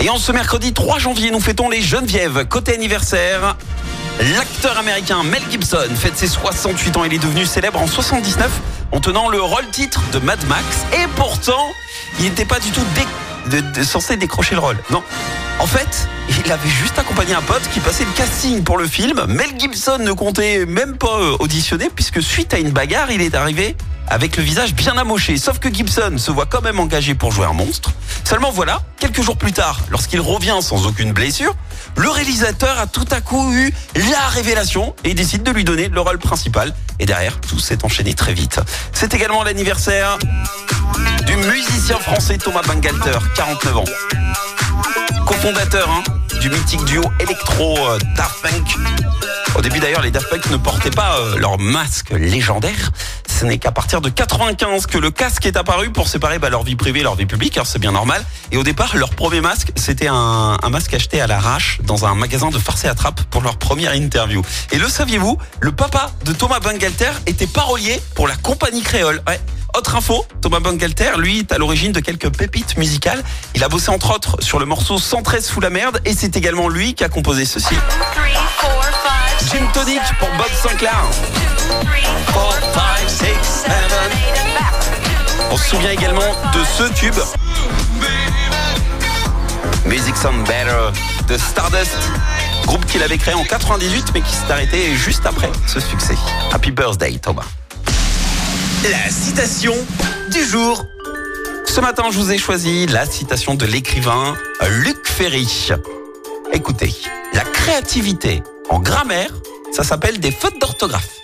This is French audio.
Et en ce mercredi 3 janvier, nous fêtons les Genevièves. Côté anniversaire, l'acteur américain Mel Gibson fête ses 68 ans. Il est devenu célèbre en 79 en tenant le rôle titre de Mad Max. Et pourtant, il n'était pas du tout censé décrocher le rôle. Non. En fait, il avait juste accompagné un pote qui passait le casting pour le film. Mel Gibson ne comptait même pas euh, auditionner puisque suite à une bagarre, il est arrivé avec le visage bien amoché. Sauf que Gibson se voit quand même engagé pour jouer un monstre. Seulement voilà, quelques jours plus tard, lorsqu'il revient sans aucune blessure, le réalisateur a tout à coup eu la révélation et décide de lui donner le rôle principal. Et derrière, tout s'est enchaîné très vite. C'est également l'anniversaire du musicien français Thomas Bangalter, 49 ans. Cofondateur hein, du mythique duo électro euh, Daft Punk. Au début d'ailleurs, les Daft Punk ne portaient pas euh, leur masque légendaire. Ce n'est qu'à partir de 95 que le casque est apparu pour séparer bah, leur vie privée et leur vie publique, hein, c'est bien normal. Et au départ, leur premier masque, c'était un, masque acheté à l'arrache dans un magasin de farce et attrape pour leur première interview. Et le saviez-vous, le papa de Thomas Bangalter était parolier pour la compagnie créole. Ouais. Autre info, Thomas Bangalter, lui, est à l'origine de quelques pépites musicales. Il a bossé entre autres sur le morceau 113 sous la merde et c'est également lui qui a composé ceci. Jim Tonic pour Bob Sinclair. Souvient également de ce tube. Music Sound Better de Stardust. Groupe qu'il avait créé en 98 mais qui s'est arrêté juste après ce succès. Happy birthday Thomas. La citation du jour. Ce matin, je vous ai choisi la citation de l'écrivain Luc Ferry. Écoutez, la créativité en grammaire, ça s'appelle des fautes d'orthographe.